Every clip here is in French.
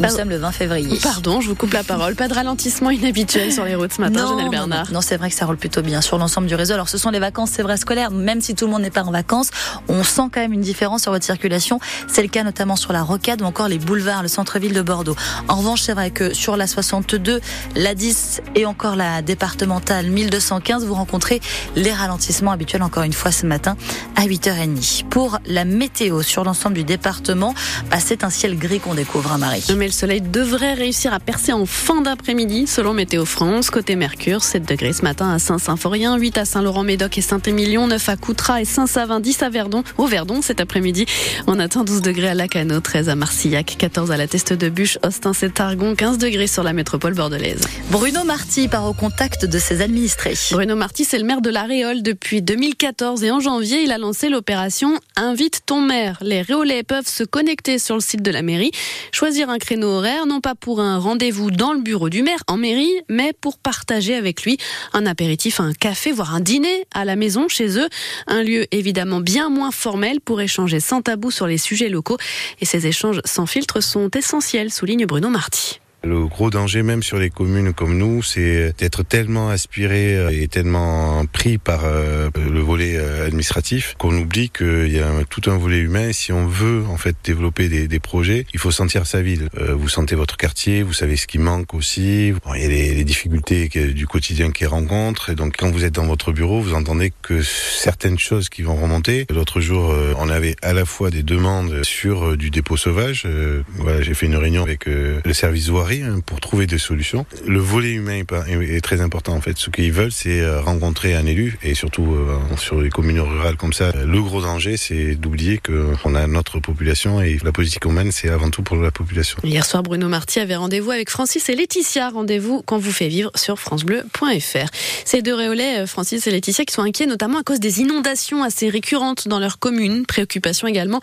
Nous sommes le 20 février. Pardon, je vous coupe la parole. Pas de ralentissement inhabituel sur les routes ce matin, non, Bernard. Non, c'est vrai que ça roule plutôt bien sur l'ensemble du réseau. Alors, ce sont les vacances, c'est vrai, scolaires. Même si tout le monde n'est pas en vacances, on sent quand même une différence sur votre circulation. C'est le cas notamment sur la Rocade ou encore les boulevards, le centre-ville de Bordeaux. En revanche, c'est vrai que sur la 62, la 10 et encore la départementale 1215, vous rencontrez les ralentissements habituels encore une fois ce matin à 8h30. Pour la météo sur l'ensemble du département, bah, c'est un ciel gris qu'on découvre, à hein, Marie. Mais le soleil devrait réussir à percer en fin d'après-midi, selon Météo France. Côté Mercure, 7 degrés ce matin à Saint-Symphorien, 8 à Saint-Laurent-Médoc et Saint-Émilion, 9 à Coutras et Saint-Savin, 10 à Verdon, au Verdon cet après-midi. On attend 12 degrés à Lacano, 13 à Marcillac, 14 à la Teste de Bûche, Austin, et Targon, 15 degrés sur la métropole bordelaise. Bruno Marty part au contact de ses administrés. Bruno Marty, c'est le maire de la Réole depuis 2014 et en janvier, il a lancé l'opération Invite ton maire. Les Réolais peuvent se connecter sur le site de la mairie, choisir un créneau horaire, non pas pour un rendez-vous dans le bureau du maire en mairie, mais pour partager avec lui un apéritif, un café, voire un dîner à la maison chez eux. Un lieu évidemment bien moins formel pour échanger sans tabou sur les sujets locaux. Et ces échanges sans filtre sont essentiels, souligne Bruno Marty. Le gros danger même sur les communes comme nous, c'est d'être tellement aspiré euh, et tellement pris par euh, le volet euh, administratif qu'on oublie qu'il y a tout un volet humain. Si on veut en fait développer des, projets, il faut sentir sa ville. Vous sentez votre quartier, vous savez ce qui manque aussi. Il y a les, difficultés du quotidien qui rencontrent. Et donc quand vous êtes dans votre bureau, vous entendez que certaines choses qui vont remonter. L'autre jour, on avait à la fois des demandes sur du dépôt sauvage. Voilà, j'ai fait une réunion avec le service voirie Hein, pour trouver des solutions. Le volet humain est très important en fait. Ce qu'ils veulent, c'est euh, rencontrer un élu et surtout euh, sur les communes rurales comme ça. Le gros danger, c'est d'oublier qu'on a notre population et la politique humaine, c'est avant tout pour la population. Hier soir, Bruno Marty avait rendez-vous avec Francis et Laetitia. Rendez-vous qu'on vous fait vivre sur francebleu.fr. Ces deux réolais, euh, Francis et Laetitia, qui sont inquiets notamment à cause des inondations assez récurrentes dans leur commune. Préoccupation également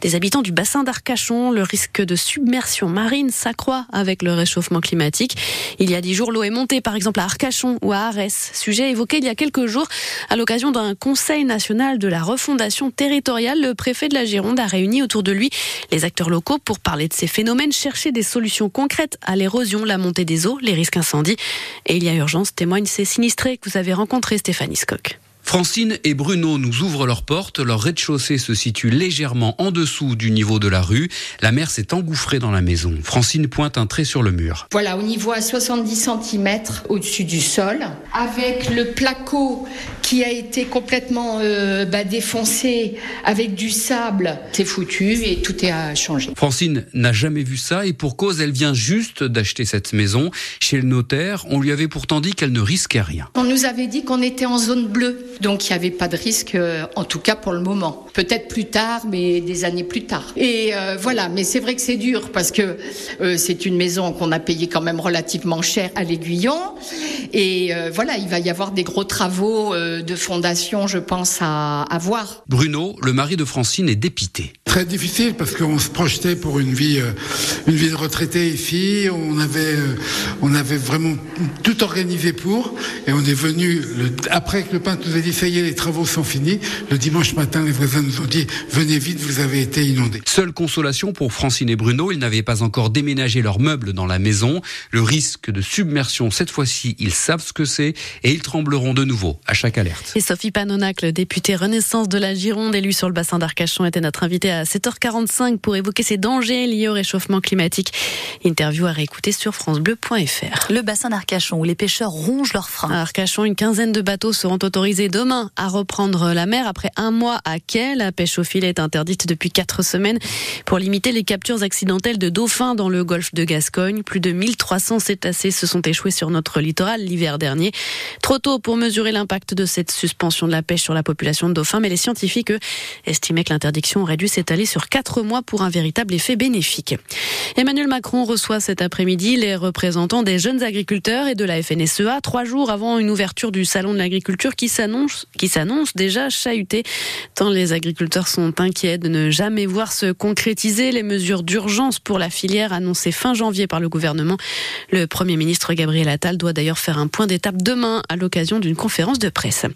des habitants du bassin d'Arcachon. Le risque de submersion marine s'accroît avec le le réchauffement climatique. Il y a dix jours, l'eau est montée, par exemple, à Arcachon ou à Arès. Sujet évoqué il y a quelques jours à l'occasion d'un conseil national de la refondation territoriale. Le préfet de la Gironde a réuni autour de lui les acteurs locaux pour parler de ces phénomènes, chercher des solutions concrètes à l'érosion, la montée des eaux, les risques incendies. Et il y a urgence, témoignent ces sinistrés que vous avez rencontrés, Stéphanie Skock. Francine et Bruno nous ouvrent leurs portes. Leur rez-de-chaussée se situe légèrement en dessous du niveau de la rue. La mer s'est engouffrée dans la maison. Francine pointe un trait sur le mur. Voilà, au niveau à 70 cm au-dessus du sol, avec le placo qui a été complètement euh, bah, défoncé avec du sable. C'est foutu et tout est à changer. Francine n'a jamais vu ça et pour cause, elle vient juste d'acheter cette maison. Chez le notaire, on lui avait pourtant dit qu'elle ne risquait rien. On nous avait dit qu'on était en zone bleue. Donc il n'y avait pas de risque, euh, en tout cas pour le moment. Peut-être plus tard, mais des années plus tard. Et euh, voilà, mais c'est vrai que c'est dur parce que euh, c'est une maison qu'on a payée quand même relativement cher à l'Aiguillon. Et voilà, il va y avoir des gros travaux de fondation, je pense, à, à voir. Bruno, le mari de Francine, est dépité. Très difficile parce qu'on se projetait pour une vie, une vie de retraité ici. On avait, on avait vraiment tout organisé pour, et on est venu le, après que le peintre nous a dit ça y est, les travaux sont finis. Le dimanche matin, les voisins nous ont dit, venez vite, vous avez été inondés. Seule consolation pour Francine et Bruno, ils n'avaient pas encore déménagé leurs meubles dans la maison. Le risque de submersion, cette fois-ci, ils savent ce que c'est et ils trembleront de nouveau à chaque alerte. Et Sophie Panonac, députée Renaissance de la Gironde, élue sur le bassin d'Arcachon, était notre invitée à 7h45 pour évoquer ces dangers liés au réchauffement climatique. Interview à réécouter sur francebleu.fr. Le bassin d'Arcachon où les pêcheurs rongent leurs freins. À Arcachon, une quinzaine de bateaux seront autorisés demain à reprendre la mer après un mois à quai. La pêche au filet est interdite depuis quatre semaines pour limiter les captures accidentelles de dauphins dans le golfe de Gascogne. Plus de 1300 cétacés se sont échoués sur notre littoral l'hiver dernier. Trop tôt pour mesurer l'impact de cette suspension de la pêche sur la population de dauphins, mais les scientifiques estimaient que l'interdiction aurait dû s'étaler sur quatre mois pour un véritable effet bénéfique. Emmanuel Macron reçoit cet après-midi les représentants des jeunes agriculteurs et de la FNSEA, trois jours avant une ouverture du salon de l'agriculture qui s'annonce déjà chahuté, tant les agriculteurs sont inquiets de ne jamais voir se concrétiser les mesures d'urgence pour la filière annoncées fin janvier par le gouvernement. Le Premier ministre Gabriel Attal doit d'ailleurs faire un point d'étape demain à l'occasion d'une conférence de presse.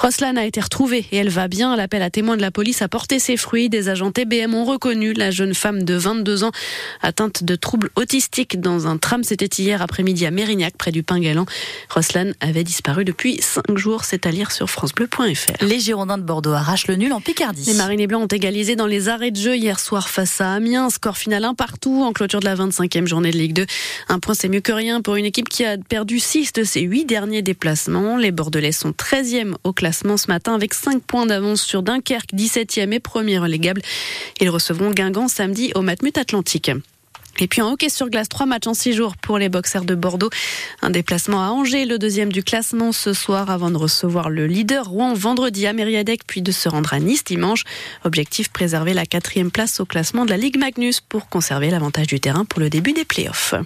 Roslan a été retrouvée et elle va bien. L'appel à témoins de la police a porté ses fruits. Des agents TBM ont reconnu la jeune femme de 22 ans atteinte de troubles autistiques dans un tram. C'était hier après-midi à Mérignac, près du Pingalan. Roslan avait disparu depuis 5 jours. C'est à lire sur FranceBleu.fr. Les Girondins de Bordeaux arrachent le nul en Picardie. Les Marinés Blancs ont égalisé dans les arrêts de jeu hier soir face à Amiens. Score final un partout en clôture de la 25e journée de Ligue 2. Un point, c'est mieux que rien pour une équipe qui a perdu 6 de ses 8 derniers déplacements. Les Bordelais sont 13e au classement ce matin avec 5 points d'avance sur Dunkerque, 17e et premier relégable. Ils recevront Guingamp samedi au Matmut Atlantique. Et puis en hockey sur glace, trois matchs en six jours pour les boxers de Bordeaux. Un déplacement à Angers, le deuxième du classement ce soir avant de recevoir le leader Rouen vendredi à Mériadec, puis de se rendre à Nice dimanche. Objectif préserver la quatrième place au classement de la Ligue Magnus pour conserver l'avantage du terrain pour le début des playoffs.